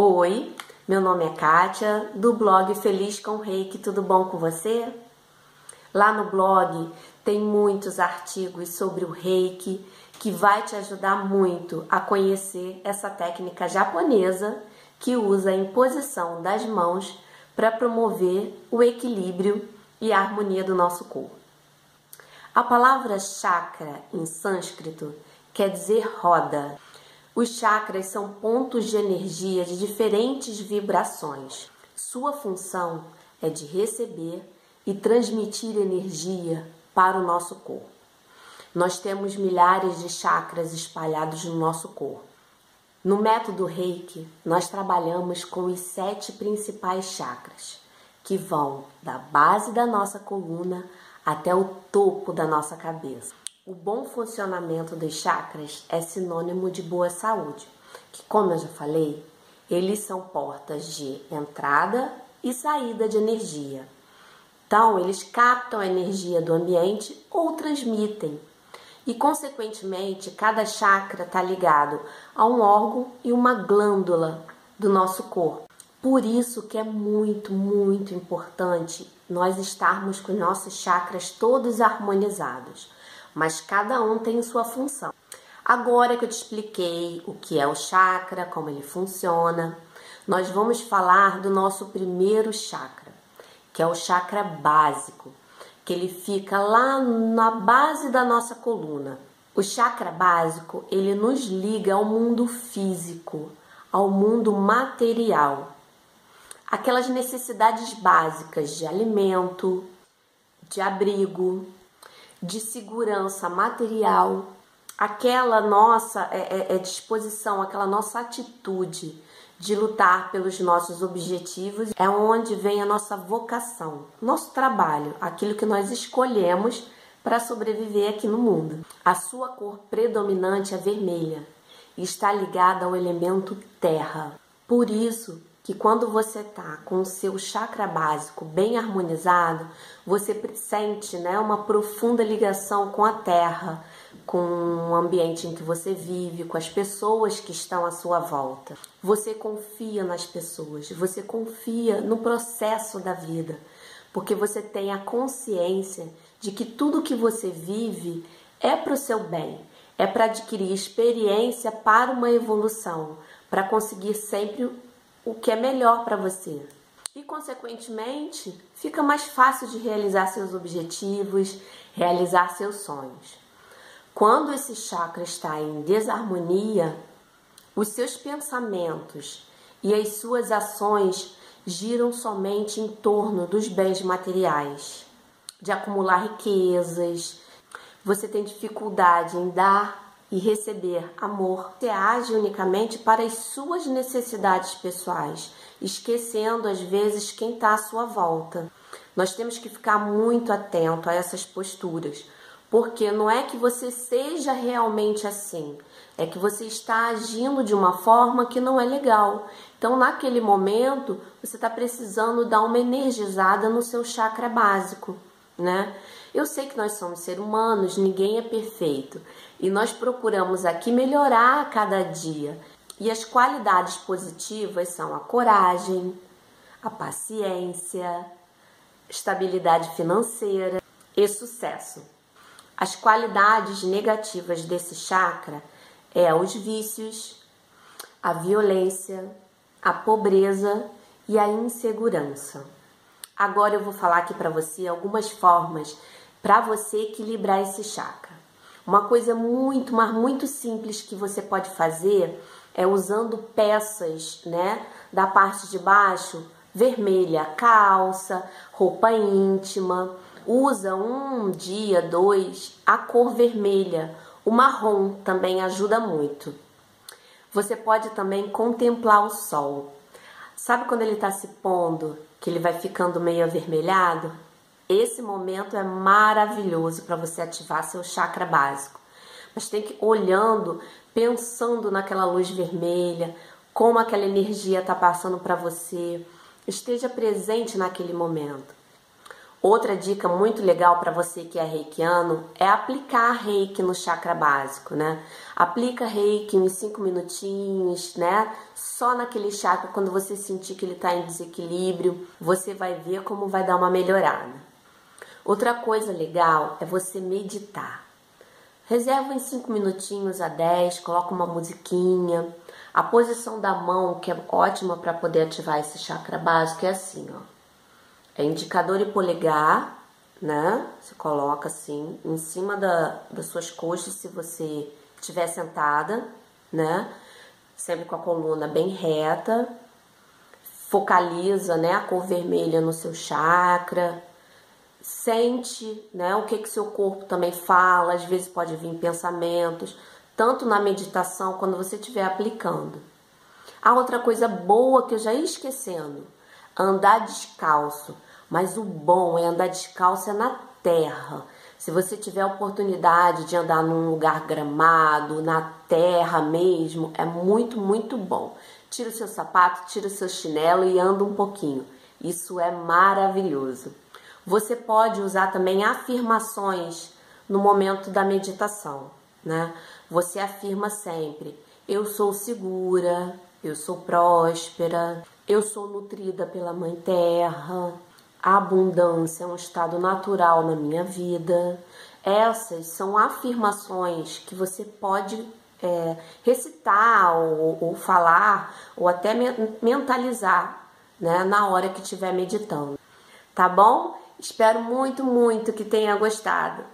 Oi, meu nome é Kátia, do blog Feliz com Reiki, tudo bom com você? Lá no blog tem muitos artigos sobre o Reiki que vai te ajudar muito a conhecer essa técnica japonesa que usa a imposição das mãos para promover o equilíbrio e a harmonia do nosso corpo. A palavra chakra em sânscrito quer dizer roda. Os chakras são pontos de energia de diferentes vibrações. Sua função é de receber e transmitir energia para o nosso corpo. Nós temos milhares de chakras espalhados no nosso corpo. No método Reiki, nós trabalhamos com os sete principais chakras, que vão da base da nossa coluna até o topo da nossa cabeça. O bom funcionamento dos chakras é sinônimo de boa saúde, que, como eu já falei, eles são portas de entrada e saída de energia. Então, eles captam a energia do ambiente ou transmitem e, consequentemente, cada chakra está ligado a um órgão e uma glândula do nosso corpo. Por isso que é muito, muito importante nós estarmos com nossos chakras todos harmonizados, mas cada um tem sua função. Agora que eu te expliquei o que é o chakra, como ele funciona, nós vamos falar do nosso primeiro chakra, que é o chakra básico, que ele fica lá na base da nossa coluna. O chakra básico, ele nos liga ao mundo físico, ao mundo material. Aquelas necessidades básicas de alimento, de abrigo, de segurança material, aquela nossa é, é, é disposição, aquela nossa atitude de lutar pelos nossos objetivos, é onde vem a nossa vocação, nosso trabalho, aquilo que nós escolhemos para sobreviver aqui no mundo. A sua cor predominante é vermelha e está ligada ao elemento terra. Por isso que quando você está com o seu chakra básico bem harmonizado, você sente né, uma profunda ligação com a terra, com o ambiente em que você vive, com as pessoas que estão à sua volta. Você confia nas pessoas, você confia no processo da vida, porque você tem a consciência de que tudo que você vive é para o seu bem, é para adquirir experiência para uma evolução, para conseguir sempre o que é melhor para você. E, consequentemente, fica mais fácil de realizar seus objetivos, realizar seus sonhos. Quando esse chakra está em desarmonia, os seus pensamentos e as suas ações giram somente em torno dos bens materiais, de acumular riquezas. Você tem dificuldade em dar e receber amor. Você age unicamente para as suas necessidades pessoais, esquecendo às vezes quem está à sua volta. Nós temos que ficar muito atento a essas posturas porque não é que você seja realmente assim, é que você está agindo de uma forma que não é legal. Então, naquele momento, você está precisando dar uma energizada no seu chakra básico, né? Eu sei que nós somos seres humanos, ninguém é perfeito e nós procuramos aqui melhorar a cada dia. E as qualidades positivas são a coragem, a paciência, estabilidade financeira e sucesso. As qualidades negativas desse chakra é os vícios, a violência, a pobreza e a insegurança. Agora eu vou falar aqui para você algumas formas para você equilibrar esse chakra. Uma coisa muito, mas muito simples que você pode fazer é usando peças, né, da parte de baixo vermelha, calça, roupa íntima usa um dia, dois, a cor vermelha. O marrom também ajuda muito. Você pode também contemplar o sol. Sabe quando ele está se pondo, que ele vai ficando meio avermelhado? Esse momento é maravilhoso para você ativar seu chakra básico. Mas tem que ir olhando, pensando naquela luz vermelha, como aquela energia está passando para você. Esteja presente naquele momento. Outra dica muito legal para você que é reikiano é aplicar reiki no chakra básico, né? Aplica reiki uns 5 minutinhos, né? Só naquele chakra, quando você sentir que ele está em desequilíbrio, você vai ver como vai dar uma melhorada. Outra coisa legal é você meditar. Reserva em 5 minutinhos a 10, coloca uma musiquinha. A posição da mão, que é ótima para poder ativar esse chakra básico, é assim, ó é indicador e polegar, né? Você coloca assim em cima da, das suas coxas se você estiver sentada, né? Sempre com a coluna bem reta. Focaliza, né, a cor vermelha no seu chakra. Sente, né, o que que seu corpo também fala, às vezes pode vir pensamentos, tanto na meditação quando você estiver aplicando. A outra coisa boa que eu já ia esquecendo, andar descalço. Mas o bom é andar descalça na terra. Se você tiver oportunidade de andar num lugar gramado, na terra mesmo, é muito, muito bom. Tira o seu sapato, tira o seu chinelo e anda um pouquinho. Isso é maravilhoso. Você pode usar também afirmações no momento da meditação, né? Você afirma sempre: eu sou segura, eu sou próspera, eu sou nutrida pela Mãe Terra, a abundância é um estado natural na minha vida. Essas são afirmações que você pode é, recitar ou, ou, falar ou até mentalizar né, na hora que estiver meditando. Tá bom? Espero muito, muito que tenha gostado.